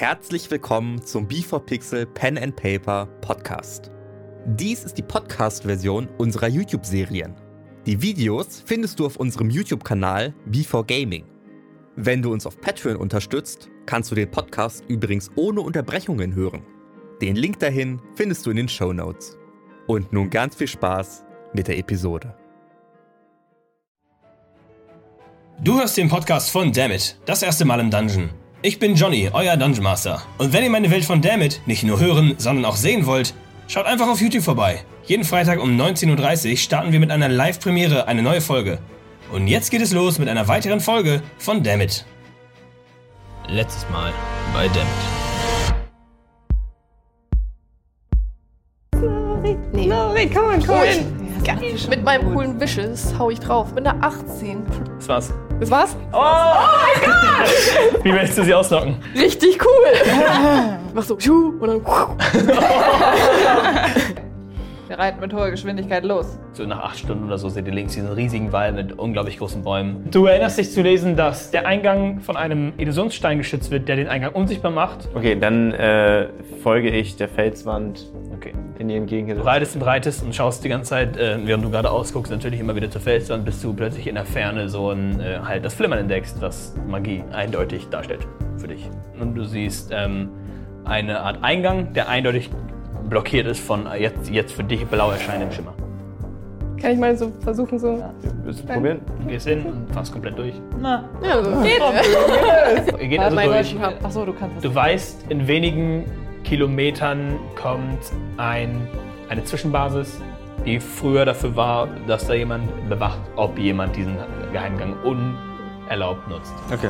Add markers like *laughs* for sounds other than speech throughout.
Herzlich willkommen zum B4Pixel Pen and Paper Podcast. Dies ist die Podcast-Version unserer YouTube-Serien. Die Videos findest du auf unserem YouTube-Kanal B4Gaming. Wenn du uns auf Patreon unterstützt, kannst du den Podcast übrigens ohne Unterbrechungen hören. Den Link dahin findest du in den Show Notes. Und nun ganz viel Spaß mit der Episode. Du hörst den Podcast von Dammit, das erste Mal im Dungeon. Ich bin Johnny, euer Dungeon Master. Und wenn ihr meine Welt von Dammit nicht nur hören, sondern auch sehen wollt, schaut einfach auf YouTube vorbei. Jeden Freitag um 19.30 Uhr starten wir mit einer Live-Premiere eine neue Folge. Und jetzt geht es los mit einer weiteren Folge von Dammit. Letztes Mal bei Dammit. Nee. Nein, komm on, komm on. Geil. Mit meinem coolen Wishes hau ich drauf. Bin da 18. Das war's. Das war's? Wie willst du sie auslocken? Richtig cool. Mach so, und dann. *laughs* Wir reiten mit hoher Geschwindigkeit los. So nach acht Stunden oder so seht ihr links diesen riesigen Wald mit unglaublich großen Bäumen. Du erinnerst dich zu lesen, dass der Eingang von einem Illusionsstein geschützt wird, der den Eingang unsichtbar macht. Okay, dann äh, folge ich der Felswand Okay. in die Du entgegengesetzte. reitest und breitest und schaust die ganze Zeit, äh, während du gerade ausguckst, natürlich immer wieder zur Felswand, bis du plötzlich in der Ferne so ein, äh, halt das Flimmern entdeckst, was Magie eindeutig darstellt für dich. Und du siehst ähm, eine Art Eingang, der eindeutig blockiert ist von jetzt, jetzt für dich blau erscheinendem Schimmer. Kann ich mal so versuchen, so. Willst du probieren? Du gehst hin und fährst komplett durch. Na, Ja, so. Geht. Ihr geht also durch. Achso, du kannst das. Du weißt, in wenigen Kilometern kommt ein, eine Zwischenbasis, die früher dafür war, dass da jemand bewacht, ob jemand diesen Geheimgang unerlaubt nutzt. Okay.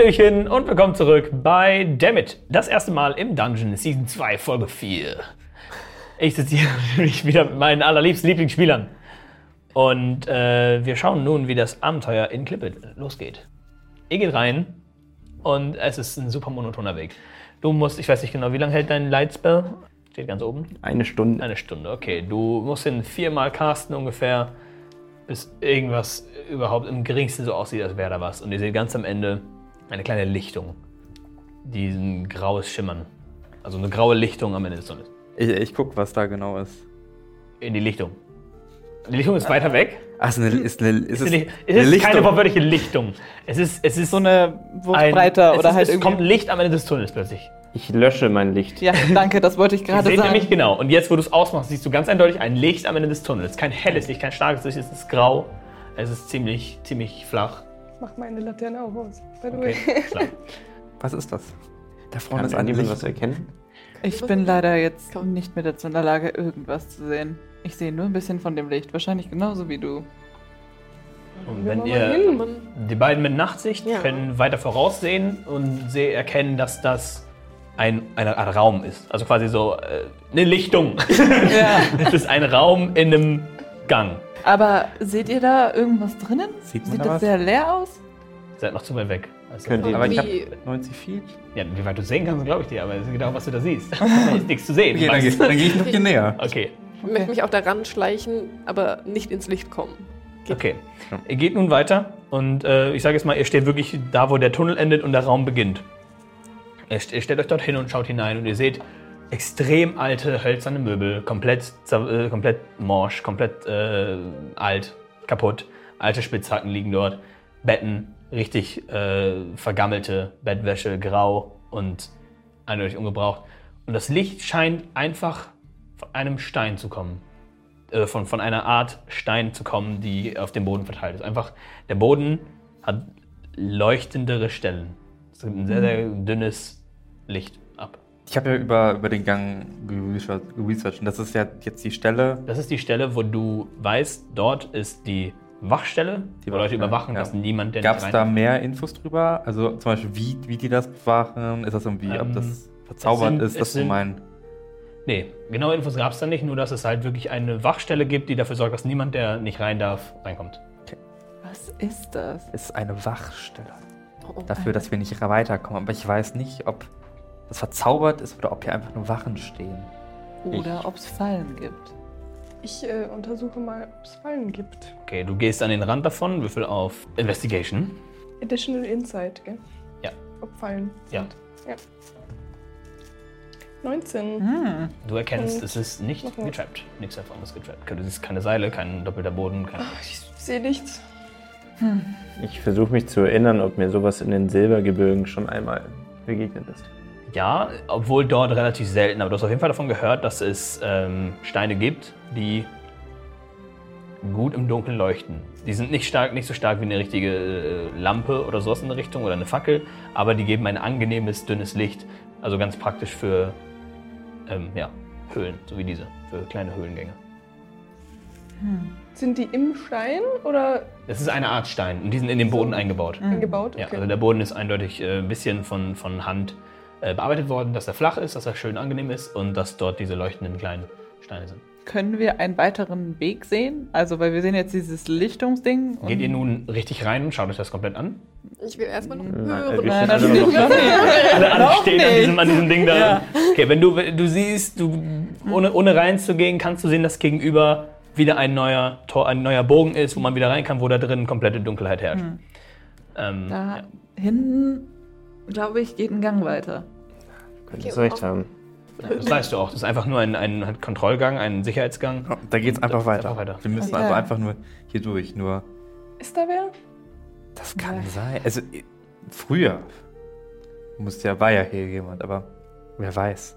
Hallöchen und willkommen zurück bei Dammit. Das erste Mal im Dungeon, Season 2, Folge 4. Ich sitze hier *laughs* natürlich wieder mit meinen allerliebsten Lieblingsspielern. Und äh, wir schauen nun, wie das Abenteuer in Clippet losgeht. Ihr geht rein und es ist ein super monotoner Weg. Du musst, ich weiß nicht genau, wie lange hält dein Lightspell? Steht ganz oben. Eine Stunde. Eine Stunde, okay. Du musst ihn viermal casten ungefähr, bis irgendwas überhaupt im geringsten so aussieht, als wäre da was. Und ihr seht ganz am Ende eine kleine Lichtung. Diesen graues Schimmern. Also eine graue Lichtung am Ende des Tunnels. Ich, ich guck, was da genau ist. In die Lichtung. Die Lichtung ist weiter weg. Ach, ist, eine, ist, eine, ist, Es ist, nicht, es eine ist keine Lichtung? wortwörtliche Lichtung. Es ist, es ist So eine ein, Wurfbreite es oder ist, halt es kommt ein Licht am Ende des Tunnels plötzlich. Ich lösche mein Licht. Ja, danke, das wollte ich gerade seht sagen. nämlich genau. Und jetzt, wo du es ausmachst, siehst du ganz eindeutig ein Licht am Ende des Tunnels. Kein helles Licht, kein starkes Licht, es ist grau. Es ist ziemlich, ziemlich flach. Mach meine Laterne auch aus. By the Okay, way. klar. *laughs* Was ist das? Da vorne Kann ist ein ein was erkennen? Ich bin leider jetzt Komm. nicht mehr dazu in der Lage, irgendwas zu sehen. Ich sehe nur ein bisschen von dem Licht. Wahrscheinlich genauso wie du. Und wenn ihr die beiden mit Nachtsicht Ja. können weiter voraussehen und sie erkennen, dass das ein, eine Art Raum ist. Also quasi so äh, eine Lichtung. *laughs* Ja. *laughs* Es ist ein Raum in einem Gang. Aber seht ihr da irgendwas drinnen? Sieht man Sieht da das was? sehr leer aus? Seid noch zu weit weg. Also, Könnt ihr, Aber ich habe 90 Feet. ja, wie weit du sehen kannst, glaube ich dir, aber es ist genau, was du da siehst. *laughs* Da ist nichts zu sehen. Okay, dann, dann gehe ich noch hier näher. *laughs* Okay, Ich möchte mich auch daran schleichen, aber nicht ins Licht kommen. okay. Ihr geht nun weiter und äh, ich sage jetzt mal, ihr steht wirklich da, wo der Tunnel endet und der Raum beginnt. Ihr, ihr stellt euch dort hin und schaut hinein und ihr seht extrem alte hölzerne Möbel, komplett, äh, komplett morsch, komplett äh, alt, kaputt. Alte Spitzhacken liegen dort, Betten, richtig äh, vergammelte Bettwäsche, grau und eindeutig ungebraucht. Und das Licht scheint einfach von einem Stein zu kommen. Äh, von, von einer Art Stein zu kommen, die auf dem Boden verteilt ist. Einfach, der Boden hat leuchtendere Stellen. Es gibt ein sehr, sehr dünnes Licht. Ich habe ja über, über den Gang und das ist ja jetzt die Stelle. Das ist die Stelle, wo du weißt, dort ist die Wachstelle, Die wo Leute überwachen, ja. dass niemand der Gab es da mehr Infos drüber? Also zum Beispiel, wie, wie die das bewachen? Ist das irgendwie, ob Ähm, das verzaubert sind- ist? es Das ist so sind- mein. Nee, genaue Infos gab es da nicht, nur dass es halt wirklich eine Wachstelle gibt, die dafür sorgt, dass niemand, der nicht rein darf, reinkommt. Was ist das? Ist eine Wachstelle. Oh, Dafür, dass wir nicht weiterkommen. Aber ich weiß nicht, ob das verzaubert ist oder ob hier einfach nur Wachen stehen. Oder ob es Fallen gibt. Ich äh, untersuche mal, ob es Fallen gibt. Okay, du gehst an den Rand davon, würfel auf Investigation. Additional Insight, gell? Ja. Ob Fallen Ja. sind. Ja. 19. Hm. Du erkennst, Und es ist nicht getrappt. Nichts davon ist getrappt. Du siehst keine Seile, kein doppelter Boden, kein. Ach, ich sehe nichts. Ich versuche mich zu erinnern, ob mir sowas in den Silbergebirgen schon einmal begegnet ist. Ja, obwohl dort relativ selten, aber du hast auf jeden Fall davon gehört, dass es ähm, Steine gibt, die gut im Dunkeln leuchten. Die sind nicht stark, nicht so stark wie eine richtige äh, Lampe oder sowas in der Richtung oder eine Fackel, aber die geben ein angenehmes, dünnes Licht. Also ganz praktisch für ähm, ja, Höhlen, so wie diese, für kleine Höhlengänge. Sind die im Stein oder Es ist eine Art Stein und die sind in den Boden eingebaut. eingebaut? Ja, also der Boden ist eindeutig äh, ein bisschen von, von Hand bearbeitet worden, dass er flach ist, dass er schön angenehm ist und dass dort diese leuchtenden kleinen Steine sind. Können wir einen weiteren Weg sehen? Also, weil wir sehen jetzt dieses Lichtungsding. und- Geht ihr nun richtig rein und schaut euch das komplett an? Ich will erstmal noch Nein, hören. wir Nein, alle natürlich noch- noch nicht. *laughs* Alle, alle stehen an diesem, an diesem Ding da. Ja. Okay, wenn du, du siehst, du, ohne, ohne reinzugehen, kannst du sehen, dass gegenüber wieder ein neuer, Tor, ein neuer Bogen ist, wo man wieder rein kann, wo da drin komplette Dunkelheit herrscht. Ähm, Da ja. hinten, glaube ich, geht ein Gang weiter. Könntest du recht haben. Das weißt du auch. Das ist einfach nur ein, ein Kontrollgang, ein Sicherheitsgang. Ja, da geht's einfach weiter. einfach weiter. Wir müssen Okay. also einfach nur hier durch. Nur, Ist da wer? das kann sein. Also, früher musste ja, war ja hier jemand, aber wer weiß.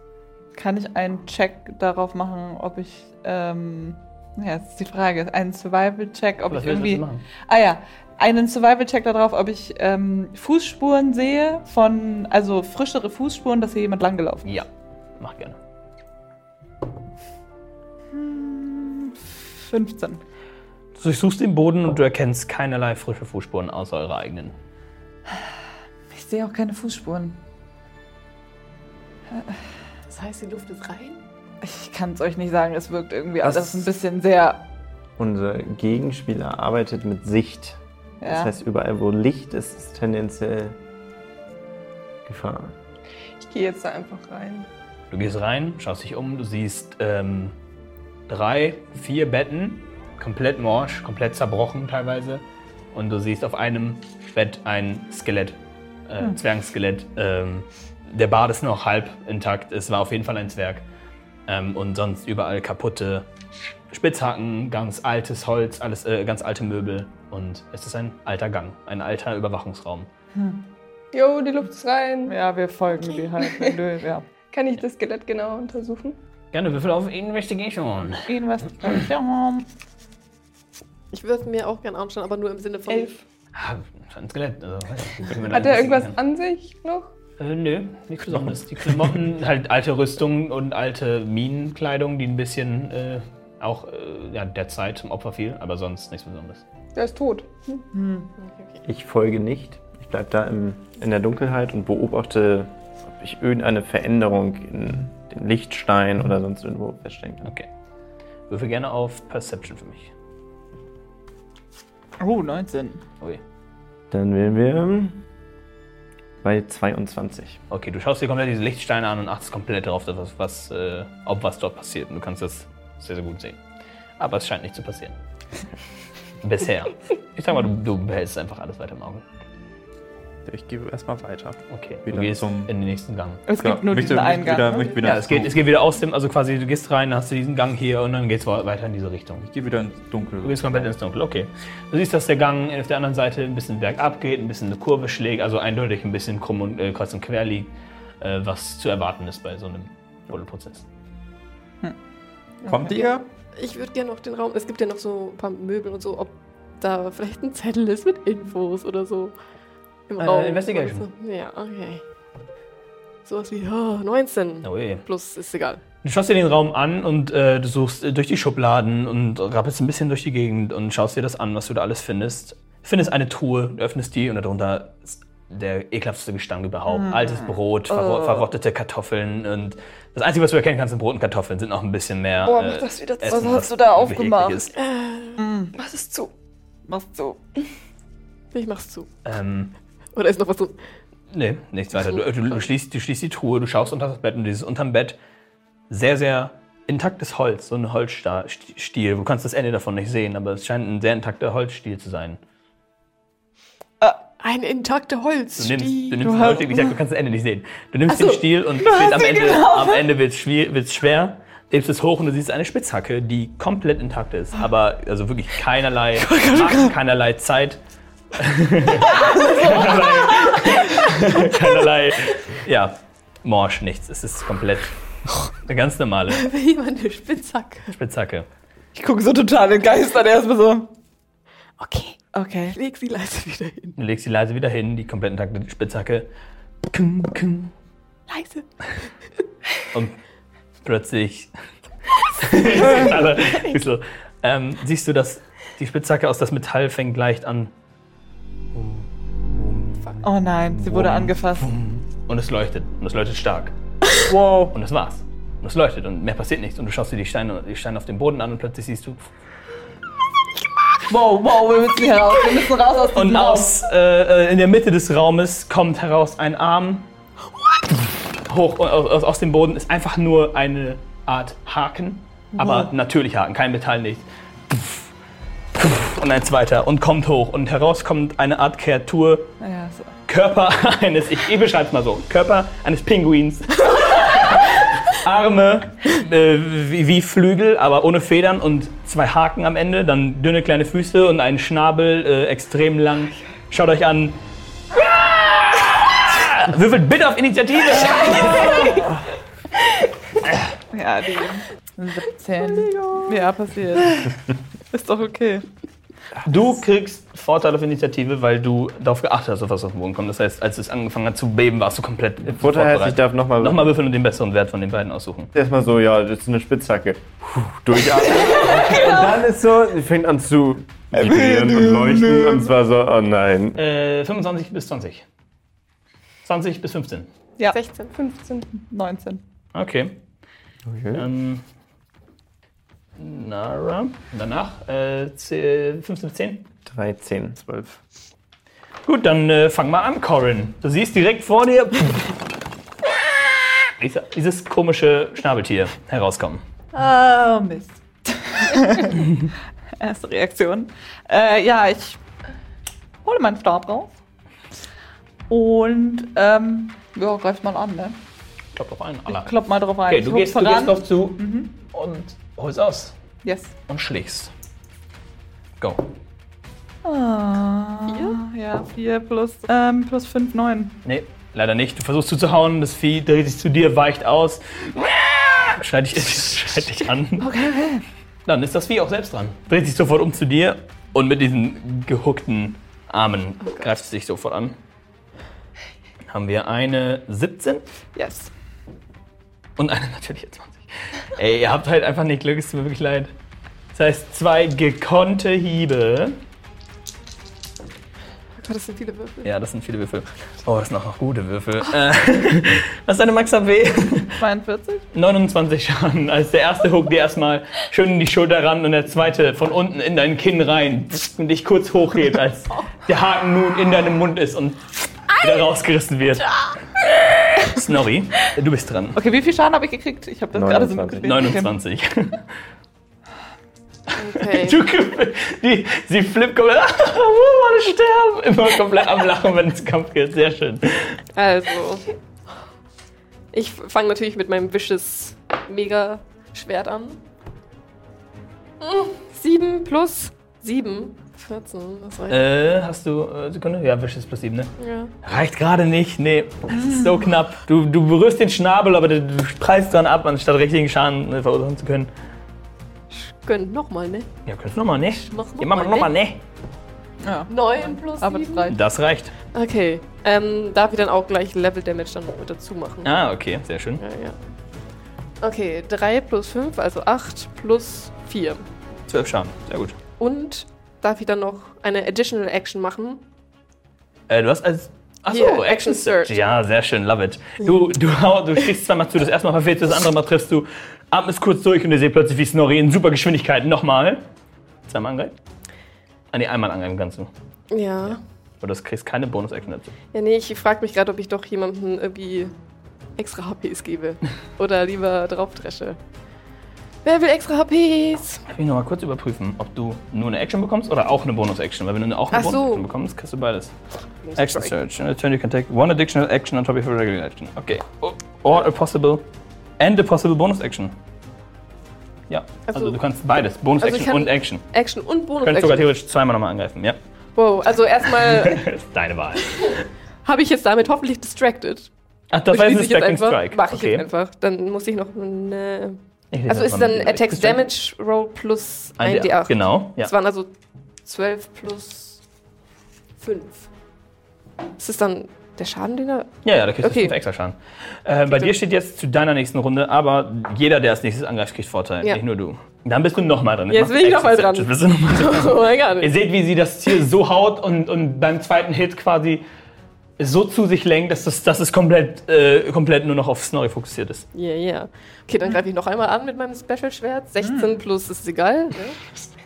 Kann ich einen Check darauf machen, ob ich, ähm, ja, das ist die Frage, einen Survival-Check, ob Was ich irgendwie, machen? ah ja, einen Survival-Check darauf, ob ich ähm, Fußspuren sehe von, also frischere Fußspuren, dass hier jemand langgelaufen ist. Ja, mach gerne. 15. Du durchsuchst den Boden und du erkennst keinerlei frische Fußspuren außer eurer eigenen. Ich sehe auch keine Fußspuren. Das heißt, die Luft ist rein? Ich kann es euch nicht sagen, es wirkt irgendwie Das- alles ein bisschen sehr, Unser Gegenspieler arbeitet mit Sicht. Ja. Das heißt, überall, wo Licht ist, ist tendenziell Gefahr. Ich gehe jetzt da einfach rein. Du gehst rein, schaust dich um, du siehst ähm, drei, vier Betten, komplett morsch, komplett zerbrochen teilweise. Und du siehst auf einem Bett ein Skelett, äh, Zwergenskelett. Ähm, der Bart ist noch halb intakt, es war auf jeden Fall ein Zwerg. Ähm, und sonst überall kaputte Spitzhacken, ganz altes Holz, alles äh, ganz alte Möbel. Und es ist ein alter Gang, ein alter Überwachungsraum. Jo, die Luft ist rein. ja, wir folgen die halt. *laughs* Ja. Kann ich das Skelett genau untersuchen? Gerne Würfel auf Investigation. Investigation. Ich würde es mir auch gerne anschauen, aber nur im Sinne von. Elf. Ah, ein Skelett. Also, Hat er irgendwas an sich noch? Äh, nö, nichts Besonderes. Die Klamotten, *laughs* halt alte Rüstung und alte Minenkleidung, die ein bisschen äh, auch äh, ja, der Zeit zum Opfer fiel, aber sonst nichts Besonderes. Der ist tot. Ich folge nicht. Ich bleibe da im, in der Dunkelheit und beobachte, ob ich irgendeine Veränderung in den Lichtstein oder sonst irgendwo feststellen kann. Okay. Würfel gerne auf Perception für mich. Oh, 19. Ui. Dann wären wir bei 22. Okay, du schaust dir komplett diese Lichtsteine an und achtest komplett darauf, dass was, was, äh, ob was dort passiert. Und du kannst das sehr, sehr gut sehen. Aber es scheint nicht zu passieren. *laughs* Bisher. Ich sag mal, du, du behältst einfach alles weiter im Auge. Ich gehe erstmal weiter. Okay, Wieder du gehst zum- in den nächsten Gang. Es gibt nur möchte- diesen möchte Eingang. Wieder, ne? wieder Ja, es geht, es geht wieder aus dem, also quasi du gehst rein, dann hast du diesen Gang hier und dann geht's weiter in diese Richtung. Ich gehe wieder ins Dunkel. Du gehst komplett ins Dunkel, okay. Du siehst, dass der Gang auf der anderen Seite ein bisschen bergab geht, ein bisschen eine Kurve schlägt, also eindeutig ein bisschen krumm und äh, kreuz und quer liegt, äh, was zu erwarten ist bei so einem Buddelprozess. Kommt ihr? Ich würde gerne noch den Raum. Es gibt ja noch so ein paar Möbel und so, ob da vielleicht ein Zettel ist mit Infos oder so. Im Äh, Raum. Investigation. So. Ja, okay. Sowas wie oh, 19. Oh je. Plus ist egal. Du schaust dir den Raum an und äh, du suchst äh, durch die Schubladen und rappelst ein bisschen durch die Gegend und schaust dir das an, was du da alles findest. Du findest eine Truhe, du öffnest die und darunter ist der ekelhafteste Gestank überhaupt. Altes Brot, verro Oh. verrottete Kartoffeln und Das Einzige, was du erkennen kannst, sind Brot und Kartoffeln, sind noch ein bisschen mehr. Boah, äh, mach das wieder zu. Essen, Was hast du da aufgemacht? ist. Was ist zu? Machst du. *laughs* Ich mach's zu. Ähm, Oder ist noch was so? nee, nichts weiter. Du, du, du, schließt, du schließt die Truhe, du schaust unter das Bett und dieses unterm Bett sehr, sehr intaktes Holz, so ein Holzstiel. Du kannst das Ende davon nicht sehen, aber es scheint ein sehr intakter Holzstiel zu sein. Ein intakter Du Holzstiel. nimmst, du nimmst Du den hast- Holzstiel, wie gesagt, du kannst das Ende nicht sehen. Du nimmst so. den Stiel und am Ende, genau. am Ende wird es schwer, hebst es hoch und du siehst eine Spitzhacke, die komplett intakt ist. Aber also wirklich keinerlei Marken, keinerlei Zeit. keinerlei, *laughs* keinerlei, ja, morsch, nichts. Es ist komplett eine ganz normale Wie man eine Spitzhacke. Spitzhacke. Ich gucke so total entgeistert erstmal so. Okay. Okay. Leg sie leise wieder hin. Du legst die leise wieder hin, die komplett intakte Spitzhacke. Kung, kung. Leise. *laughs* Und plötzlich *laughs* Alle, so, ähm, siehst du, dass die Spitzhacke aus das Metall fängt leicht an Oh nein, sie wurde angefasst. und es leuchtet. Und es leuchtet stark. Wow. Und das war's. Und es leuchtet und mehr passiert nichts. Und du schaust dir die Steine, die Steine auf dem Boden an und plötzlich siehst du. Wow, wow, wir müssen hier raus. Wir müssen raus aus diesem Und Raum. aus, äh, äh, in der Mitte des Raumes kommt heraus ein Arm. Hoch und aus, aus- dem Boden ist einfach nur eine Art Haken. Aber natürlich Haken, kein Metall, nicht. Und ein zweiter und kommt hoch. Und heraus kommt eine Art Kreatur. Naja, so. Körper *laughs* eines, ich, ich beschreibe es mal so, Körper eines Pinguins. *laughs* Arme äh, wie, wie Flügel, aber ohne Federn und zwei Haken am Ende, dann dünne kleine Füße und einen Schnabel, äh, extrem lang. Schaut euch an. *laughs* Würfelt bitte auf Initiative! Ja, die 17. Ja, passiert. Ist doch okay. Du kriegst Vorteil auf Initiative, weil du darauf geachtet hast, auf was auf den Boden kommt. Das heißt, als es angefangen hat zu beben, warst du komplett Vorteil heißt, ich darf nochmal Nochmal würfeln und den besseren Wert von den beiden aussuchen. erstmal so, ja, das ist eine Spitzhacke. Puh, durchatmen. *laughs* Und dann ist so, sie fängt an zu vibrieren und leuchten. Und zwar so, oh nein. Äh, 25 bis 20. 20 bis 15. Ja, 16. 15, 19. Okay. Okay. Ähm, Nara. Und danach äh, 10, 15 bis 10. 13, 12. Gut, dann äh, fang mal an, Corin. Du siehst direkt vor dir *laughs* dieses komische Schnabeltier herauskommen. Oh, Mist. *laughs* Erste Reaktion. Äh, ja, ich hole meinen Stab raus. Und, ähm, ja, greif mal an, ne? Klopp auf einen. Allah. Klopp mal drauf ein. Okay, Ich du gehst, du voran. gehst drauf zu und holst aus Yes. und schlägst. Go. Ah, Ja, 4 plus, ähm, plus 5, 9. Nee, leider nicht. Du versuchst zuzuhauen, das Vieh dreht sich zu dir, weicht aus. Schreit dich, *laughs* schreit dich an. Okay, okay. Dann ist das Vieh auch selbst dran. Dreht sich sofort um zu dir und mit diesen gehuckten Armen greift es dich sofort an. Haben wir eine 17 Yes. und eine natürliche 20. Ey, ihr habt halt einfach nicht Glück, es tut mir wirklich leid. Das heißt, zwei gekonnte Hiebe. Gott, das sind viele Würfel. Ja, das sind viele Würfel. Oh, das sind auch noch gute Würfel. Äh, *laughs* was ist deine Max HP? 42? 29 Schaden. Als der erste Hook dir erstmal schön in die Schulter ran und der zweite von unten in dein Kinn rein und dich kurz hochhebt, als *laughs* der Haken nun in deinem Mund ist und wieder rausgerissen wird. Snorri, du bist dran. Okay, wie viel Schaden habe ich gekriegt? Ich habe das gerade so 29. mitgekriegt. 29. Okay. *laughs* Du, die, sie flippt komplett. *laughs* Oh, alle sterben. Immer komplett am Lachen, wenn es Kampf geht. Sehr schön. Also. Ich fange natürlich mit meinem Wishes Mega-Schwert an. Hm, 7 plus 7. 14, das reicht. Äh, hast du äh, Sekunde? Ja, Wisch ist plus 7, ne? Ja. Reicht gerade nicht, nee. Das ist so knapp. Du, du berührst den Schnabel, aber du, du preist dran ab, anstatt richtigen Schaden äh, verursachen zu können. Gönnt nochmal, ne? Ja, kannst nochmal, ne? Mach noch Ja, mach mal, mal nochmal, ne? Ja, 9 plus 7. aber das reicht. Das reicht. Okay. Ähm, darf ich dann auch gleich Level Damage dann noch mit dazu machen? Ah, okay, sehr schön. Ja, ja. Okay, 3 plus 5, also 8 plus 4. 12 Schaden, sehr gut. Und darf ich dann noch eine Additional Action machen? Äh, du hast als Achso, Action Action Search. Ja, sehr schön, love it. Du, du, du stichst zweimal zu, das erste Mal verfehlst du, das andere Mal triffst du, atmest kurz durch und ihr seht plötzlich, wie Snorri in super Geschwindigkeit nochmal zweimal angreift. Ah, nee, einmal angreifen kannst du. Ja. Aber du kriegst keine Bonus-Action dazu. Ja, nee, ich frage mich gerade, ob ich doch jemandem irgendwie extra HPs gebe. *laughs* Oder lieber draufdresche. Wer will extra HPs? Darf ich nochmal kurz überprüfen, ob du nur eine Action bekommst oder auch eine Bonus-Action? Weil wenn du auch eine Ach so. Bonus-Action bekommst, kriegst du beides. Action Search. In a turn you can take one additional action on top of your regular action. Okay. Or a possible and a possible bonus action. Ja, also, Also- du kannst beides. Bonus Also ich kann- und Action. Action und Du Bonus könntest sogar theoretisch zweimal nochmal angreifen, ja. Wow, also erstmal *laughs* Das ist deine Wahl. *laughs* habe ich jetzt damit hoffentlich distracted. Ach, das ich Stacking einfach. Strike. Mach ich okay. jetzt einfach. Dann muss ich noch eine. Also ist dann. Attacks. Damage Roll plus Ein 1 D8. Genau, ja. Das waren also 12 plus 5. Ist das dann der Schaden, den er. Ja, ja, da kriegst du Okay. 5 extra Schaden. Äh, bei dir steht jetzt zu deiner nächsten Runde, aber jeder, der als nächstes angreift, kriegt Vorteil, Ja. nicht nur du. Dann bist du nochmal dran. Jetzt machst bin ich du noch mal Action dran. Jetzt bist du noch mal *laughs* dran. Oh mein Gott. Ihr seht, wie sie das Tier so haut und, und beim zweiten Hit quasi so zu sich lenkt, dass, das, dass es komplett, äh, komplett nur noch auf Snorri fokussiert ist. Yeah, yeah. Okay, dann greife ich noch einmal an mit meinem Special-Schwert. 16 Hm. plus ist egal, ne?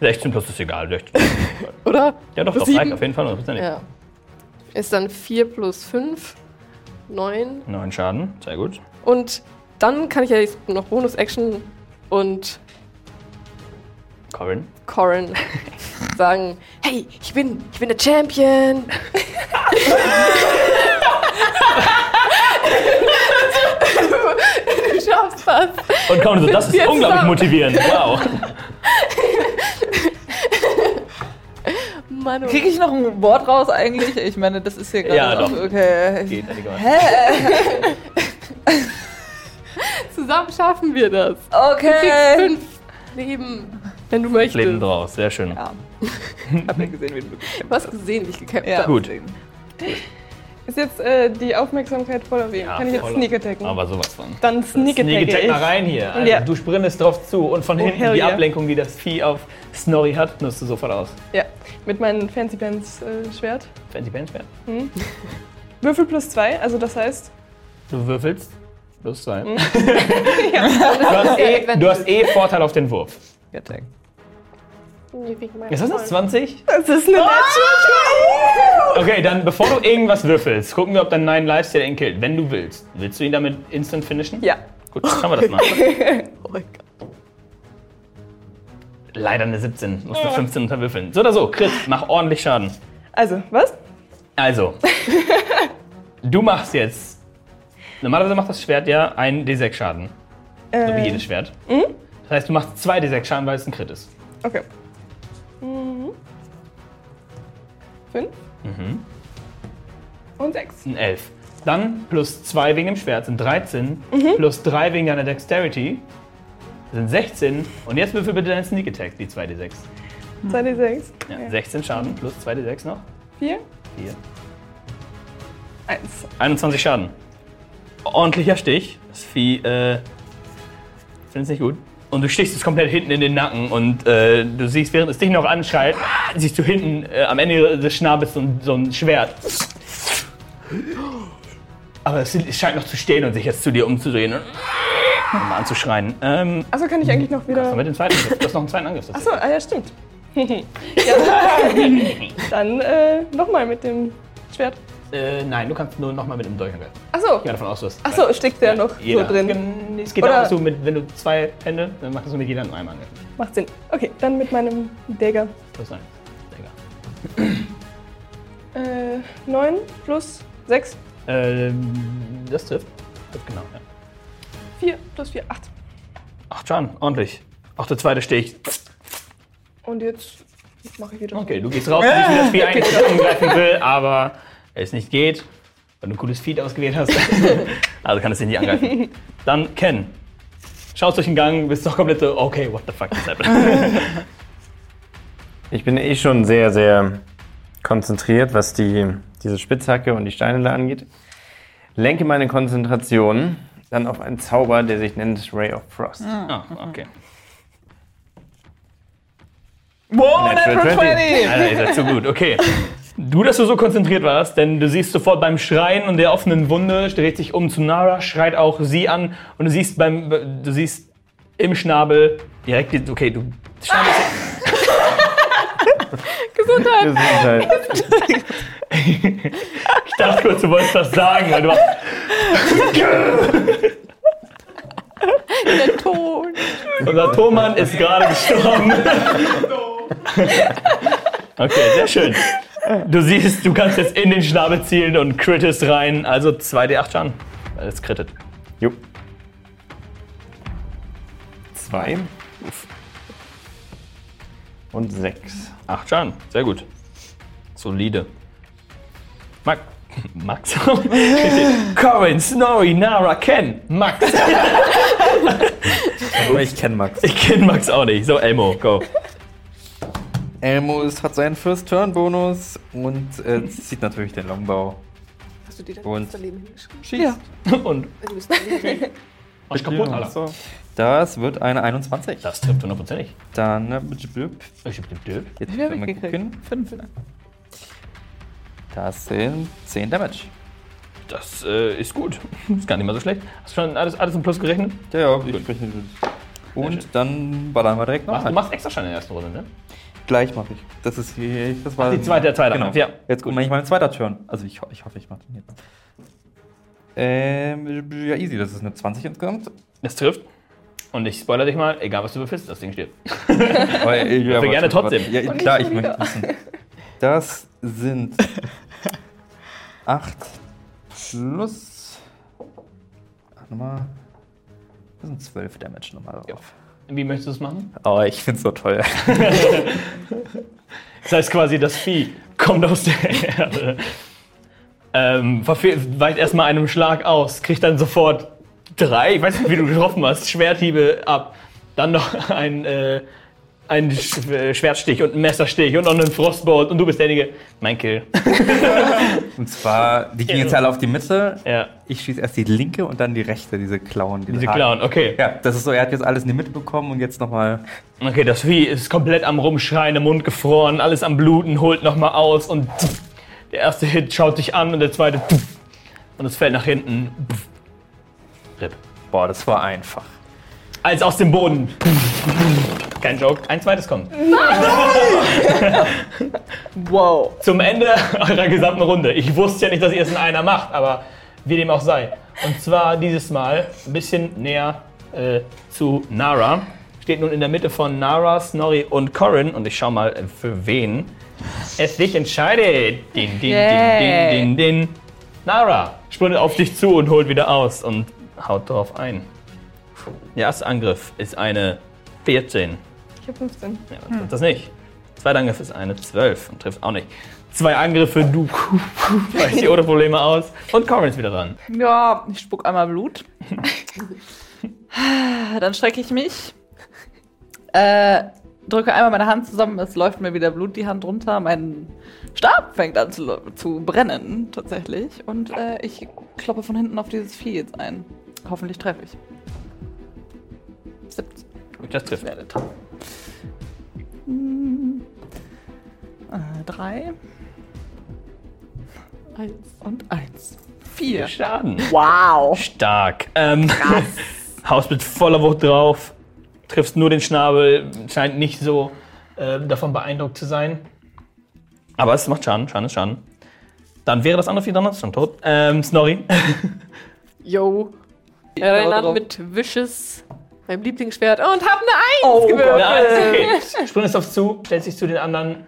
16 plus ist egal. 16. *laughs* oder? Ja, doch, reicht sieben? auf jeden Fall. 100%. Ja. Ist dann 4 plus 5, 9. 9 Schaden, sehr gut. Und dann kann ich ja jetzt noch Bonus-Action und Corin. Corin *laughs* sagen: Hey, ich bin, ich bin der Champion! du schaffst das! Und Corin so, das ist unglaublich zusammen. motivierend. Wow. Mann, oh. Kriege ich noch ein Wort raus eigentlich? Ich meine, das ist hier gerade. Ja, doch. Okay. Geht einigermaßen. zusammen schaffen wir das! Du kriegst Okay. fünf Leben, wenn du möchtest. Leben draus, sehr schön. Ja. *laughs* Hab ja gesehen, wie du gekämpft Du hast gesehen, wie ich gekämpft Ja. habe. Gut. Ist jetzt äh, die Aufmerksamkeit voll auf wen? Ja, Kann ich jetzt. Sneak attacken? Aber sowas von. Dann Sneak Sneak attacke Attack mal rein hier. Also, Ja. Du sprintest drauf zu und von Oh, hinten die yeah. Ablenkung, die das Vieh auf Snorri hat, nutzt du sofort aus. Ja, mit meinem Fancy Pants äh, Schwert. Fancy Pants Schwert. Würfel plus zwei, also das heißt, Du würfelst. Plus zwei. *laughs* Mhm. du, hast eh, du hast eh Vorteil auf den Wurf. Attack. Ist das das 20? das ist eine Okay, dann bevor du irgendwas würfelst, gucken wir, ob dein Nein Lifesteal ihn killt. Wenn du willst. Willst du ihn damit instant finishen? Ja. Gut, dann haben wir das mal. *laughs* Oh mein Gott. Leider eine 17. Musst du 15 unterwürfeln. So oder so, Chris, mach ordentlich Schaden. Also, was? Also, *laughs* du machst jetzt. Normalerweise macht das Schwert ja einen D6 Schaden. So wie Äh, jedes Schwert. Das heißt, du machst zwei D6 Schaden, weil es ein Crit ist. Okay. Mhm. Fünf. Mhm. Und sechs. Ein 11. Dann plus 2 wegen dem Schwert sind 13. Plus 3 wegen deiner Dexterity sind 16. Und jetzt würfel bitte deinen Sneak Attack, die 2D6. Zwei D sechs. Ja, 16 Schaden plus 2D6 noch. Vier. 4. Eins. 21 Schaden. Ordentlicher Stich. Das Vieh, äh, finde es nicht gut. Und du stichst es komplett hinten in den Nacken und äh, du siehst, während es dich noch anschreit, siehst du hinten äh, am Ende des Schnabels so, ein- so ein Schwert. Aber es es scheint noch zu stehen und sich jetzt zu dir umzudrehen und mal anzuschreien. Ähm, Achso, kann ich eigentlich noch wieder. mit dem zweiten Angriff? Du hast noch einen zweiten Angriff. Achso, ah ja, stimmt. *laughs* ja, dann äh, nochmal mit dem Schwert. Äh, nein, du kannst nur nochmal mit dem Dolch angreifen. Achso. Ich gehe davon aus, du hast. Achso, steckt der noch jeder. so drin. Es geht Oder- auch, dass du mit, wenn du zwei Hände, dann machst du mit jeder nur einmal Angriff. Macht Sinn. Okay, dann mit meinem Dagger. Plus eins. Egal. Äh, 9 plus 6. Ähm, das trifft. Das genau, ja. 4 plus 4, 8. Acht Schaden, ordentlich. Auch der zweite Stich. Und jetzt mache ich wieder. Okay, du gehst raus, siehst, wie das *laughs* Vieh eigentlich angreifen will, aber es nicht geht, weil du ein cooles Feed ausgewählt hast. *laughs* also kann es dich nicht angreifen. Dann Ken. Schaust durch den Gang, bist doch komplett so, okay, what the fuck is happening? *laughs* Ich bin eh schon sehr, sehr konzentriert, was die, diese Spitzhacke und die Steine da angeht. Lenke meine Konzentration dann auf einen Zauber, der sich nennt Ray of Frost. ah, okay. Wow, Natural Natural 20. 20! Alter, ihr seid so gut, okay. *laughs* Du, dass du so konzentriert warst, denn du siehst sofort beim Schreien und der offenen Wunde, dreht sich um zu Nara, schreit auch sie an und du siehst beim, du siehst im Schnabel direkt, die, okay, du, Schnabel *laughs* *laughs* Gesundheit. Gesundheit. ich dachte kurz, du wolltest was sagen, weil du warst, Der Ton. unser Tormann ist gerade gestorben. *laughs* Okay, sehr schön. Du siehst, du kannst jetzt in den Schnabel zielen und crittest rein, also 2d8 Schaden. Es crittet. Jo. Zwei. Und sechs. 8 Schaden, sehr gut. Solide. Max. *laughs* Max. *laughs* Corin, Snorri, Nara, Ken, Max. *laughs* Aber ich kenne Max. Ich kenne Max auch nicht. So, Elmo, go. Elmo ist, hat seinen First-Turn-Bonus und äh, *laughs* zieht natürlich den Longbow. Hast du dir das Und- daneben hingeschrieben? Schießt. *laughs* Und bist daneben. mach *laughs* kaputt, Alter. So. Das wird eine 21. Das trifft hundertprozentig. Dann, äh, blub. Ich hab den Döp. jetzt Wie hab mal gucken. Fünf. Das sind 10 Damage. Das äh, ist gut. Ist gar nicht mal so schlecht. Hast du schon alles, alles im Plus gerechnet? Ja, ja, ich rechne das. Und dann ballern wir direkt noch. du machst extra Schaden in der ersten Runde, ne? Gleich mache ich. Das ist hier, das war die zweite- der zweite Genau. Angriff, ja. Jetzt gucken wir nicht mal ein zweiter Turn. Also ich, ich hoffe, ich mache den jetzt. Ähm, ja, easy. Das ist eine 20 insgesamt. Es trifft. Und ich spoiler dich mal, egal was du befisst, das Ding stirbt. *laughs* Aber, äh, ja, gerne trotzdem. Ja, klar, ich möchte wissen. Das sind *laughs* 8 plus. Warte mal. Das sind 12 Damage nochmal drauf. Wie möchtest du es machen? Oh, ich find's so toll. *laughs* Das heißt quasi, das Vieh kommt aus der Erde. Ähm, weicht erstmal einem Schlag aus, kriegt dann sofort drei, ich weiß nicht, wie du getroffen hast, Schwerthiebe ab. Dann noch ein, äh, ein Sch äh, Schwertstich und ein Messerstich und noch einen Frostbolt und du bist derjenige. Mein Kill. *laughs* Und zwar, die gehen jetzt alle auf die Mitte. Ja, Ich schieße erst die linke und dann die rechte, diese Klauen. diese Haken. Clown, okay. Ja, das ist so, er hat jetzt alles in die Mitte bekommen und jetzt nochmal. Okay, das Vieh ist komplett am Rumschreien, im Mund gefroren, alles am Bluten, holt nochmal aus und der erste Hit schaut dich an und der zweite und es fällt nach hinten. Rip. Boah, das war einfach. Als aus dem Boden. Kein Joke. Ein zweites kommt. *laughs* Wow. Zum Ende eurer gesamten Runde. Ich wusste ja nicht, dass ihr es in einer macht, aber wie dem auch sei. Und zwar dieses Mal ein bisschen näher äh, zu Nara. Steht nun in der Mitte von Nara, Snorri und Corin. Und ich schau mal, äh, für wen es sich entscheidet. Din, din, Yay. din, din, din, din. Nara sprintet auf dich zu und holt wieder aus und haut drauf ein. Der erste Angriff ist eine 14. Ich habe 15. Ja, was trifft das nicht? Zweiter Angriff ist eine 12 und trifft auch nicht. Zwei Angriffe, du *laughs* weichst die ohne Probleme aus. Und Corin ist wieder dran. Ja, ich spuck einmal Blut. *laughs* Dann strecke ich mich. Äh, drücke einmal meine Hand zusammen, es läuft mir wieder Blut die Hand runter. Mein Stab fängt an zu, zu brennen, tatsächlich. Und äh, ich kloppe von hinten auf dieses Vieh jetzt ein. Hoffentlich treffe ich. 17 Das trifft. werde. Hm. Äh, drei Eins. und eins. Vier. Schaden. Wow. Stark. Ähm, *laughs* haust mit voller Wucht drauf. Triffst nur den Schnabel. Scheint nicht so äh, davon beeindruckt zu sein. Aber es macht Schaden. Schaden ist Schaden. Dann wäre das andere Vieh dann schon tot. Ähm, Snorri. *laughs* Yo. Er drauf. mit Wishes, meinem Lieblingsschwert, und hab eine Eins Oh gewürfelt. Ja, ist okay. *laughs* Sprintest auf zu, stellst dich zu den anderen,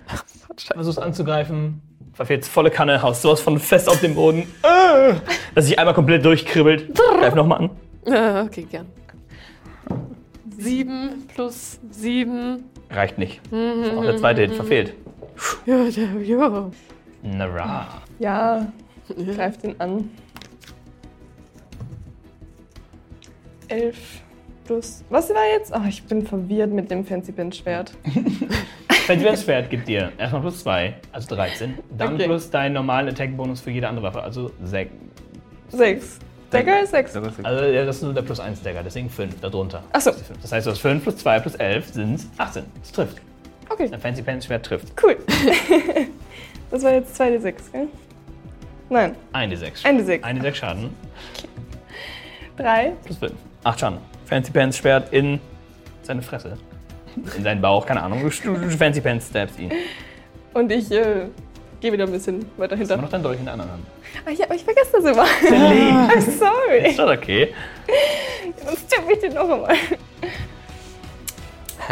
versuchst anzugreifen, verfehlst volle Kanne, haust sowas von fest auf den Boden, äh, dass sich einmal komplett durchkribbelt. Greif nochmal an. Ah, okay, gern. Sieben plus sieben. Reicht nicht. Auch der zweite Hit verfehlt. Ja, ja, ja. Nara. Ja, greift ihn an. 11 plus. Was war jetzt? Ach, ich bin verwirrt mit dem Fancy Pin Schwert. *laughs* Dein Schwert gibt dir erstmal plus 2, also 13. Dann Okay. plus deinen normalen Attack-Bonus für jede andere Waffe, also 6. 6. Dagger ist 6. Also ja, das ist nur der plus 1 Dagger, deswegen 5 darunter. Achso, Das heißt, du hast 5 plus 2 plus 11 sind 18. Das trifft. okay, Ein Fancy Pants Schwert trifft. cool. *laughs* Das war jetzt 2d6, gell? Nein, Eine 6. 1d6. Eine 6 Schaden. 3. Plus 5. 8 Schaden. Fancy Pants Schwert in seine Fresse. In seinen Bauch, keine Ahnung. Fancy Pants stabst ihn. Und ich äh, gehe wieder ein bisschen weiter Immer hinter. noch dein Dolch in der anderen Hand. Ah, ja, aber ich vergesse das immer. I'm *laughs* sorry. Ist das okay? Sonst tippe ich den noch einmal.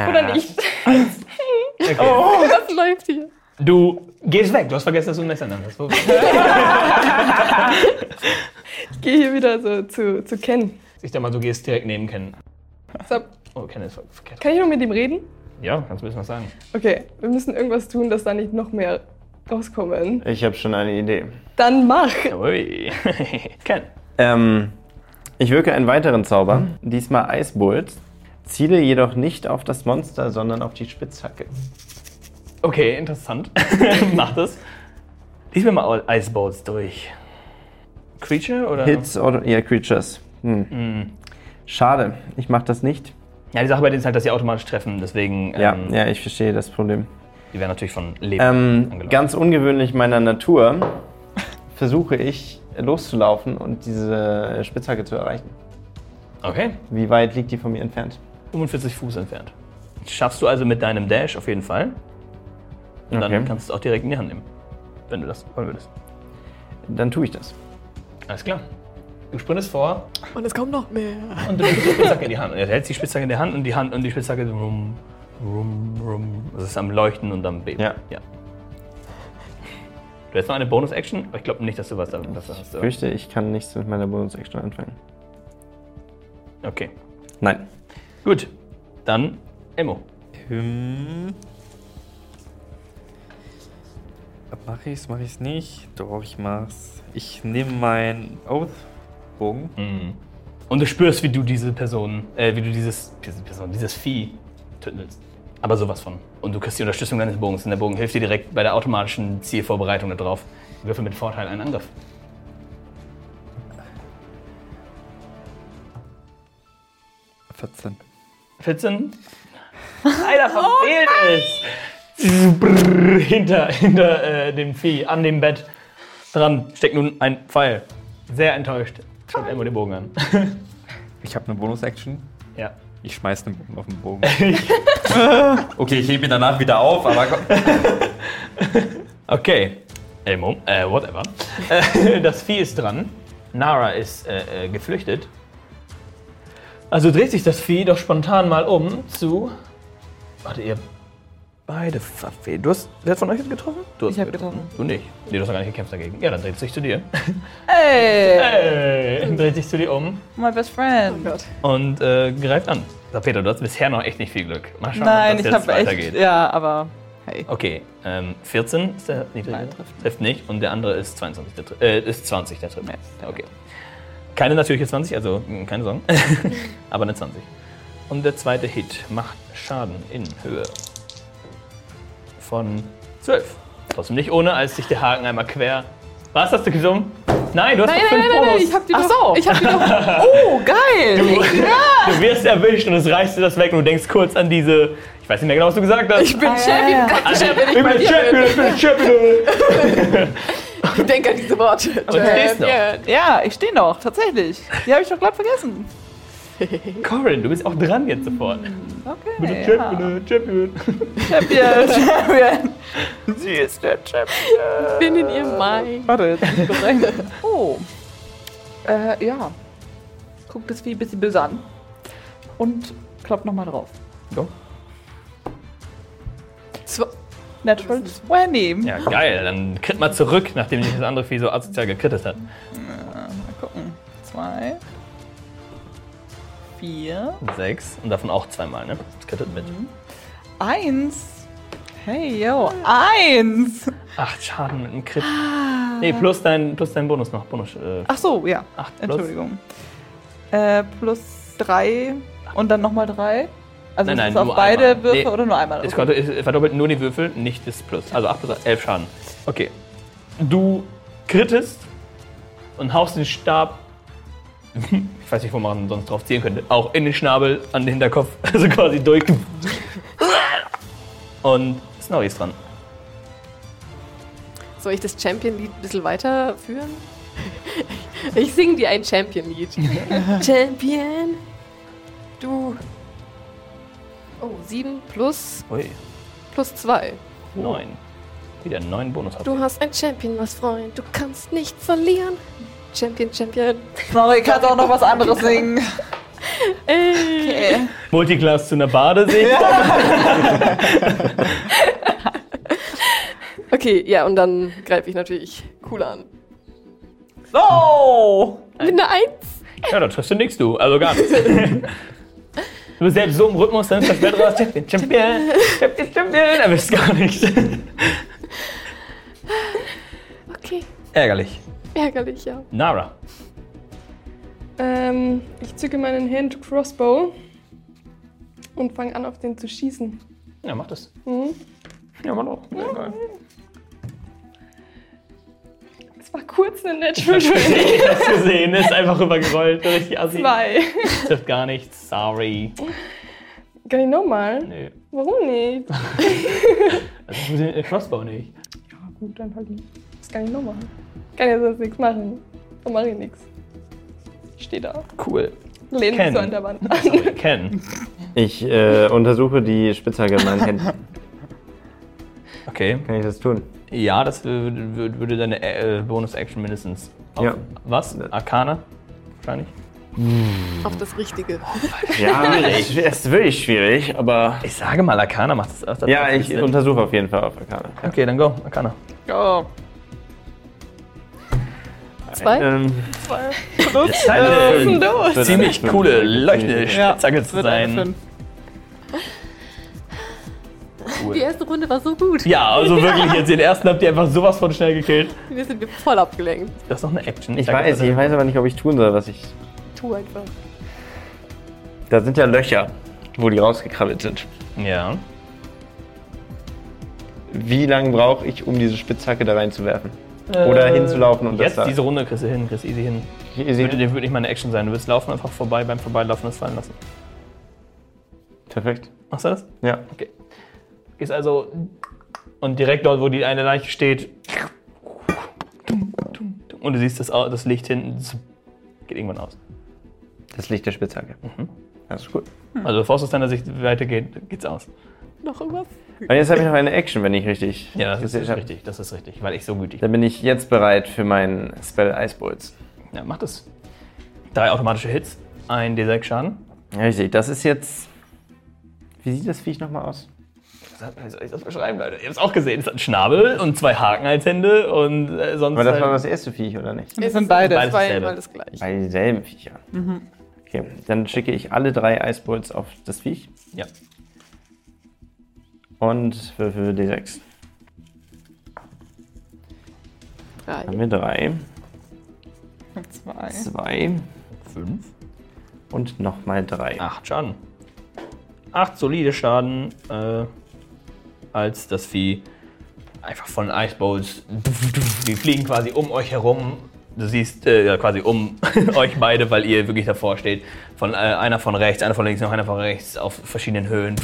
Oder nicht? okay. *laughs* Was läuft hier? Du gehst weg. Du hast vergessen, dass du ein Messer. Wo- Ich gehe hier wieder so zu, zu Ken. Ich dachte mal, du gehst direkt neben Ken. So, Oh, Ken ist ver- verkehrt. kann ich noch mit ihm reden? Ja, kannst du ein bisschen was sagen. Okay, wir müssen irgendwas tun, dass da nicht noch mehr rauskommen. Ich habe schon eine Idee. Dann mach. Ui. *laughs* Ken. Ähm, ich wirke einen weiteren Zauber, diesmal Eisbolt, ziele jedoch nicht auf das Monster, sondern auf die Spitzhacke. Okay, interessant. *laughs* Mach das. Lies mir mal Ice Bolts durch. Creature oder? Hits oder ja, Creatures. Hm. Mhm. Schade, ich mache das nicht. Ja, die Sache bei denen ist halt, dass sie automatisch treffen. Deswegen, Ja, ähm, ja, ich verstehe das Problem. die werden natürlich von Leben Ähm, angelockt. ganz ungewöhnlich meiner Natur *laughs* versuche ich loszulaufen und diese Spitzhacke zu erreichen. Okay, Wie weit liegt die von mir entfernt? 45 Fuß entfernt. Schaffst du also mit deinem Dash auf jeden Fall. Und Okay. dann kannst du es auch direkt in die Hand nehmen. Wenn du das wollen würdest. Dann tue ich das. Alles klar. Du sprintest vor Und es kommt noch mehr. und du nimmst die Spitzhacke in die Hand. Und er hält die Spitzhacke in der Hand und die Hand und die Spitzhacke rum, rum, rum. Das ist am Leuchten und am Beben. Ja. Du hast noch eine Bonus-Action, aber ich glaube nicht, dass du was dafür hast. Ich fürchte, ich kann nichts mit meiner Bonus-Action anfangen. Okay. Nein. Gut. Dann Emo. Hm. Mach ich's, mach ich's nicht? Doch, ich mach's. Ich nehme meinen Oath-Bogen. Mhm. Und du spürst, wie du diese Person, äh, wie du dieses, diese Person, dieses Vieh willst. Aber sowas von. Und du kriegst die Unterstützung deines Bogens. Und der Bogen hilft dir direkt bei der automatischen Zielvorbereitung darauf. Würfel mit Vorteil einen Angriff. Mhm. 14. 14. Leider verfehlt es. Brrr, hinter hinter äh, dem Vieh, an dem Bett dran steckt nun ein Pfeil. Sehr enttäuscht. Schaut Emo den Bogen an. *laughs* Ich habe eine Bonus-Action. ja. Ich schmeiß den Bogen auf den Bogen. *laughs* okay, ich hebe ihn danach wieder auf, aber komm. *laughs* Okay. Elmo, äh, whatever. Äh, das Vieh ist dran. Nara ist äh, äh, geflüchtet. Also dreht sich das Vieh doch spontan mal um zu. Warte, ihr beide verfehlt. Du hast. Wer hat von euch jetzt getroffen? Du hast Ich hab getroffen. Du nicht. Nee, du hast doch gar nicht gekämpft dagegen. Ja, dann dreht es sich zu dir. Ey, *laughs* Hey, dreht sich zu dir um my best friend. Gott. und äh, greift an. So, Peter, du hast bisher noch echt nicht viel Glück. Mal schauen, Nein, ob ich das jetzt habe echt. weitergeht. Ja, aber hey. Okay, ähm, 14 ist der niedrige? Nein, trifft nicht. trifft nicht. Und der andere ist 22, der äh, ist 20, der trifft. Ja. Okay. Keine natürliche 20, also mh, keine Sorgen. *laughs* Aber eine 20. Und der zweite Hit macht Schaden in Höhe von 12. Trotzdem nicht ohne, als sich der Haken einmal quer. Was hast du gesungen? Nein, du hast Nein, noch nein, 5 nein, nein, Bonus. nein, ich hab die Ach doch. so. Ich hab die doch. *laughs* Oh, geil! Du wirst erwischt und es reißt dir das weg und du denkst kurz an diese. Ich weiß nicht mehr genau, was du gesagt hast. Ich bin Ah, Champion. ja, ja. Champion, ich ich bin Champion, ich bin Champion. bin. *laughs* Denk an diese Worte. du stehst noch. Ja, ich stehe noch, tatsächlich. Die habe ich doch glatt vergessen. *laughs* Corin, du bist auch dran jetzt sofort. Okay. Champion, Champion. Champion, *laughs* Champion. Sie ist der Champion. Bin in ihr Mai. Warte, ich. *laughs* Oh. Äh, ja. Guckt das Vieh ein bisschen böse an. Und klopft nochmal drauf. Go. Zwa- Natural 20. Ja, geil. Dann kritt mal zurück, nachdem sich das andere Vieh so asozial gekrittet hat. Mal gucken. Zwei. Vier. Sechs. Und davon auch zweimal, ne? Das krittet mit. Eins. Hey, yo. Eins. Acht Schaden mit einem Crit. Nee, plus dein, plus dein Bonus noch. Bonus. Äh, Ach so, ja. acht plus. Entschuldigung. Äh, plus drei und dann nochmal drei. Also Nein, ist nein, es auf nur beide einmal. Würfe Nee. oder nur einmal? Es Okay. konnte- es verdoppelt nur die Würfel, nicht das Plus. Also 8 plus 11 Schaden. Okay. Du krittest und haust den Stab, *laughs* ich weiß nicht, wo man sonst drauf zielen könnte, auch in den Schnabel, an den Hinterkopf, *laughs* also quasi durch. Und Snorri ist dran. Soll ich das Champion-Lied ein bisschen weiterführen? Ich singe dir ein Champion-Lied. *laughs* Champion, du. Oh, 7 plus, Ui, plus 2. neun. Wieder einen neuen Bonus Du hast ein Champion, was Freund. Du kannst nicht verlieren. Champion, Champion. Snorri kann auch noch was anderes singen. Ey. *laughs* Okay. Multiclass zu einer Bade ich. *laughs* Okay, ja, und dann greife ich natürlich cool an. So! Mit einer 1. Ja, da triffst du nichts, du. Also gar nichts. Du bist selbst so im Rhythmus, dann ist das Bett raus. Champion, Champion, Champion, Champion. Erwischt gar nichts. Okay, Ärgerlich. Ärgerlich, ja. Nara. Ähm, ich zücke meinen Hand Crossbow und fange an, auf den zu schießen. Ja, mach das. Mhm. Ja, mach doch. Ja, geil. Das war kurz eine Natural 20. Ich hab's gesehen, ist einfach rübergerollt. Richtig assi. Zwei. Trifft gar nichts. Sorry. Kann ich nochmal? Nö. Warum nicht? *laughs* Mit dem Crossbow nicht. Ja, gut, dann halt nicht. Das kann ich nochmal. Kann ja sonst nichts machen. Dann mache ich nichts. Ich stehe da. Cool. Lehne Ken. mich so an der Wand an. Sorry, *laughs* Ken. Ich äh, untersuche die Spitzhacke in meinen Händen. Okay. Kann ich das tun? Ja, das würde, deine äh, Bonus-Action mindestens. Auf Ja. Was? Arcana? Wahrscheinlich. Auf das Richtige. *laughs* Ja, es ist wirklich schwierig, aber. Ich sage mal, Arcana macht das öfter. Ja, ich untersuche auf jeden Fall auf Arcana. Ja. Okay, dann go. Arcana. Oh. Zwei? Ähm, Das ist eine los? wird ziemlich coole, leuchtende Spitzhacke zu sein. fünf. Die erste Runde war so gut. Ja, also *laughs* wirklich, jetzt den ersten habt ihr einfach sowas von schnell gekillt. Wir sind voll abgelenkt. Das ist noch eine Action. Ich sag, weiß, ich weiß aber nicht, ob ich tun soll, was ich. Tu einfach. Da sind ja Löcher, wo die rausgekrabbelt sind. Ja. Wie lange brauche ich, um diese Spitzhacke da reinzuwerfen? Oder hinzulaufen und das Jetzt da- diese Runde kriegst du hin, kriegst easy hin. Easy. Würde, dir würde nicht meine Action sein. Du willst laufen, einfach vorbei, beim Vorbeilaufen das fallen lassen. Perfekt. Machst du das? Ja. Okay. Gehst also und direkt dort, wo die eine Leiche steht. Und du siehst das, das Licht hinten. das Geht irgendwann aus. Das Licht der Spitzhacke. Das ist gut. Also bevor es aus deiner Sicht weitergeht, geht's aus. Noch irgendwas? Und jetzt habe ich noch eine Action, wenn ich richtig. Ja, das ist, habe. richtig. Das ist richtig, weil ich so gütig bin. Dann bin ich jetzt bereit für meinen Spell Ice Bolts. Ja, mach das. Drei automatische Hits, ein D6 Schaden. Richtig, das ist jetzt. Wie sieht das Viech nochmal aus? Wie soll ich das beschreiben, Leute? Ihr habt es auch gesehen. Es hat einen Schnabel und zwei Haken als Hände und äh, sonst. Aber das war halt- das erste Viech, oder nicht? Das sind beide. Beides. Zweimal das gleiche. Bei dieselben Viecher. Okay, dann schicke ich alle drei Ice Bolts auf das Viech Ja. Und würfel D6. Haben Drei. wir drei, Zwei. zwei Fünf. und nochmal drei. Acht Schaden. Acht solide Schaden, äh, als das Vieh einfach von Icebowls. Die fliegen quasi um euch herum. Du siehst äh, quasi um *laughs* euch beide, weil ihr wirklich davor steht. Von äh, einer von rechts, einer von links, noch einer von rechts auf verschiedenen Höhen.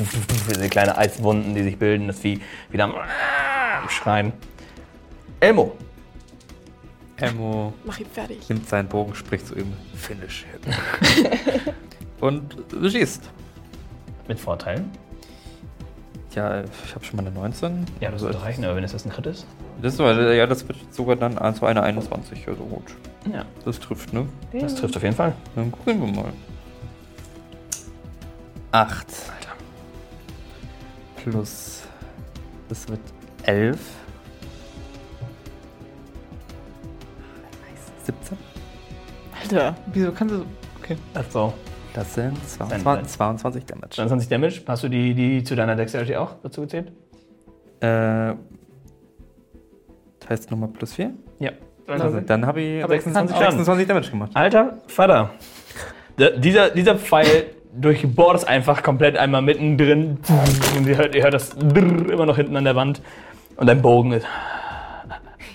Diese kleine Eiswunden, die sich bilden. Das Vieh wieder am, am Schreien. Elmo. Elmo Mach ihn fertig. nimmt seinen Bogen, spricht zu ihm. Finish him. *laughs* Und du schießt. Mit Vorteilen. Ja, ich habe schon mal eine 19. Ja, das sollte reichen, aber wenn es jetzt ein Crit ist. Das, ist, aber- ja, das wird sogar dann also eine 21. Also gut. Ja, Das trifft, ne? das trifft auf jeden Fall. Dann gucken wir mal. 8. Plus. Das wird 11. 17. Alter, wieso kannst du so. Okay. Also, Das sind Dann- 22, 22 Damage. 22 Damage. Hast du die, die zu deiner Dexterity auch dazu gezählt? Äh, das heißt nochmal plus 4? Ja. Also, dann habe ich Aber 26, Schaden. 26 Damage gemacht. Alter Vater. Dieser, dieser Pfeil durchbohrt es einfach komplett einmal mittendrin. Und ihr hört, ihr hört das immer noch hinten an der Wand. Und dein Bogen ist.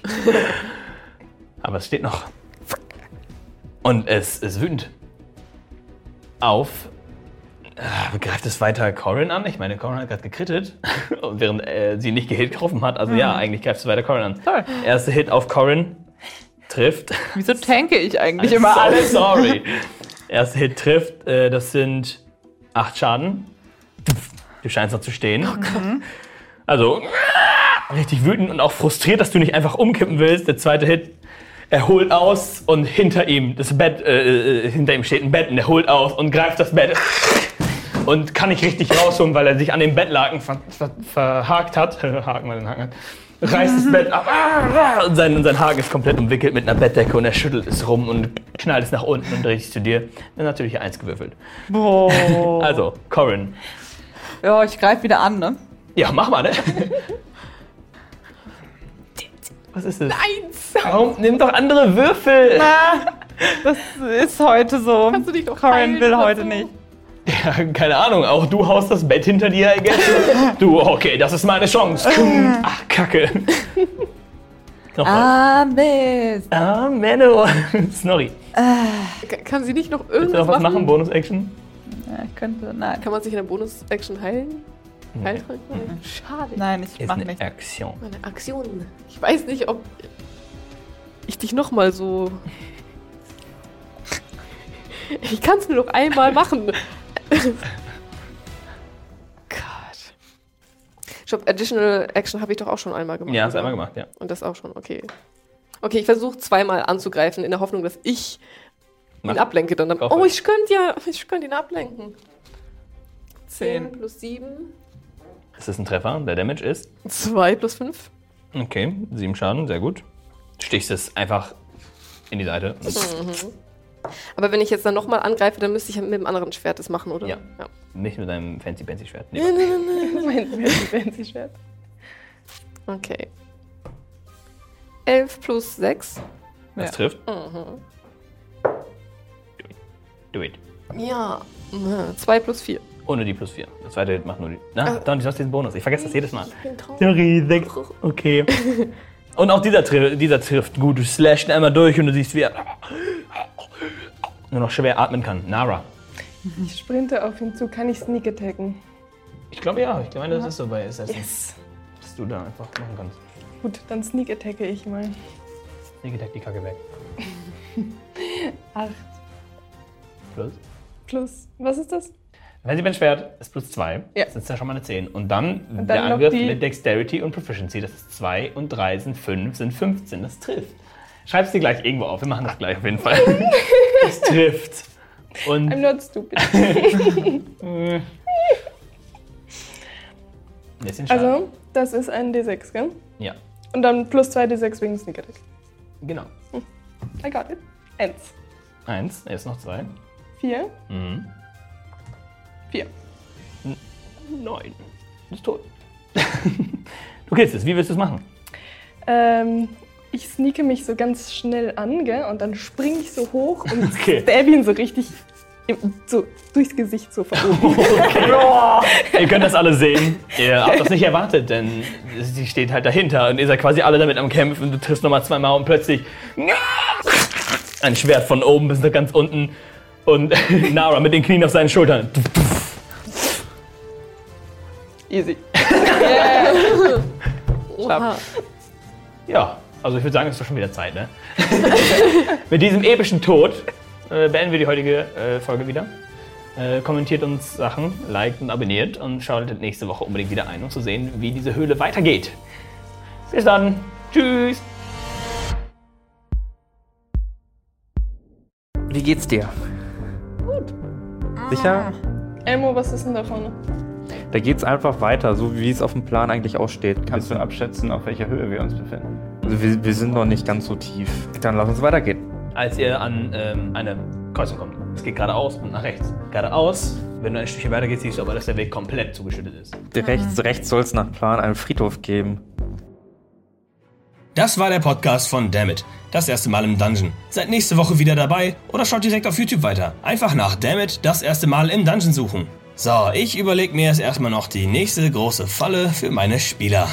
*laughs* Aber es steht noch. Und es ist wütend. Auf. greift es weiter Corin an? Ich meine, Corin hat gerade gekrittet, *laughs* während äh, sie nicht gehit getroffen hat. Also ja, eigentlich greift es weiter Corin an. Toll. Erster Hit auf Corin trifft. Wieso tanke ich eigentlich *laughs* I'm immer so alles? Sorry. *laughs* Erster Hit trifft, äh, das sind acht Schaden. Du scheinst noch zu stehen. Also richtig wütend und auch frustriert, dass du nicht einfach umkippen willst. Der zweite Hit, er holt aus und hinter ihm das Bett, äh, äh, hinter ihm steht ein Bett und er holt aus und greift das Bett und kann nicht richtig rausholen, weil er sich an dem Bettlaken ver ver verhakt hat. *laughs* Haken, weil er einen Haken hat. Reißt das Bett ab ah, und sein, sein Haken ist komplett umwickelt mit einer Bettdecke und er schüttelt es rum und knallt es nach unten und dreht sich zu dir. Dann natürlich eins gewürfelt. Boah. Also, Corin. Ja, ich greife wieder an, ne? Ja, mach mal, ne? *laughs* Was ist das? Eins! Warum? Nimm doch andere Würfel! *laughs* Das ist heute so. Kannst du dich doch Corin heilen will heute so? nicht. Ja, keine Ahnung, auch du haust das Bett hinter dir, I guess. *laughs* Du, okay, das ist meine Chance. Ach, Kacke. *laughs* Nochmal. Ah, Mist. Ah, Menno. Snorri. Ka- Kann sie nicht noch Willst du irgendwas noch was machen? machen? Bonus-Action? Ja, ich könnte. Nein. Kann man sich in der Bonus-Action heilen? Heiltrank? Nein. Schade. Nein, ich Ist mach eine nicht. Aktion. Meine Aktion. Ich weiß nicht, ob ich dich noch mal so... *laughs* Ich kann es nur noch einmal machen. *laughs* Gott. Stopp, Additional Action habe ich doch auch schon einmal gemacht. Ja, hast du einmal gemacht, ja. Und das auch schon, okay. Okay, ich versuche zweimal anzugreifen, in der Hoffnung, dass ich Mach. ihn ablenke. Dann, dann, oh, ich könnte ja, ich könnte ihn ablenken. 10 Zehn. plus 7. Das ist ein Treffer. Der Damage ist. 2 plus 5. Okay, sieben Schaden, sehr gut. Stichst es einfach in die Seite. Aber wenn ich jetzt dann nochmal angreife, dann müsste ich mit dem anderen Schwert das machen, oder? Ja. Nicht mit deinem fancy-fancy-Schwert. Nee, *laughs* Mein fancy Schwert. Okay. 11 plus 6. das Ja. trifft. Do it. Ja. 2 plus 4. Ohne die plus 4. Das zweite Hit macht nur die. Na, Ah. dann, du hast diesen Bonus. Ich vergesse das jedes Mal. Ich bin traurig. Sorry, sechs. Okay. *laughs* Und auch dieser, tri dieser trifft gut. Du slashst einmal durch und du siehst, wie er nur noch schwer atmen kann. Nara. Ich sprinte auf ihn zu. Kann ich Sneak attacken? Ich glaube ja. Ich meine, das ist so bei Assassin. Yes. Dass du da einfach machen kannst. Gut, dann Sneak attacke ich mal. Nee, gedeckt die Kacke weg. *laughs* Acht Plus. plus. Was ist das? Wenn sie beim Schwert ist plus 2. Ja. Das ist ja schon mal eine 10. Und dann, dann der Angriff mit Dexterity und Proficiency. Das ist 2 und 3 sind 5, sind 15. Das trifft. Schreib's dir gleich irgendwo auf. Wir machen das gleich auf jeden Fall. *laughs* Das trifft. Und I'm not stupid. *laughs* Also, das ist ein D6, gell? ja, Und dann plus 2 D6 wegen Sneak Attack. genau. I got it. Eins. Eins, jetzt noch zwei. Vier. Mhm. Vier. Neun. Du bist tot. *laughs* du killst es. Wie willst du es machen? Ähm, ich sneake mich so ganz schnell an, gell? Und dann springe ich so hoch und *laughs* Okay. stab ihn so richtig im, so durchs Gesicht so von *laughs* oben. Ihr könnt das alle sehen. Ihr habt das nicht erwartet, denn sie steht halt dahinter und ihr seid quasi alle damit am Kämpfen. Du triffst nochmal zweimal und plötzlich ein Schwert von oben bis nach ganz unten und Nara mit den Knien auf seinen Schultern. Easy. *laughs* Oha. Ja, also ich würde sagen, es ist doch schon wieder Zeit, ne? *laughs* Mit diesem epischen Tod äh, beenden wir die heutige äh, Folge wieder. Äh, kommentiert uns Sachen, liked und abonniert und schaltet nächste Woche unbedingt wieder ein, um zu sehen, wie diese Höhle weitergeht. Bis dann. Tschüss. Wie geht's dir? Gut. Sicher? Elmo, was ist denn da vorne? Da geht's einfach weiter, so wie es auf dem Plan eigentlich aussteht. Kannst du abschätzen, auf welcher Höhe wir uns befinden? Also wir, wir sind noch nicht ganz so tief. Dann lass uns weitergehen. Als ihr an ähm, eine Kreuzung kommt. Es geht geradeaus und nach rechts. Geradeaus, wenn du ein Stückchen weiter gehst, siehst du aber, dass der Weg komplett zugeschüttet ist. Rechts, rechts soll es nach Plan einen Friedhof geben. Das war der Podcast von Dammit. Das erste Mal im Dungeon. Seid nächste Woche wieder dabei oder schaut direkt auf YouTube weiter. Einfach nach Dammit das erste Mal im Dungeon suchen. So, ich überlege mir jetzt erstmal noch die nächste große Falle für meine Spieler.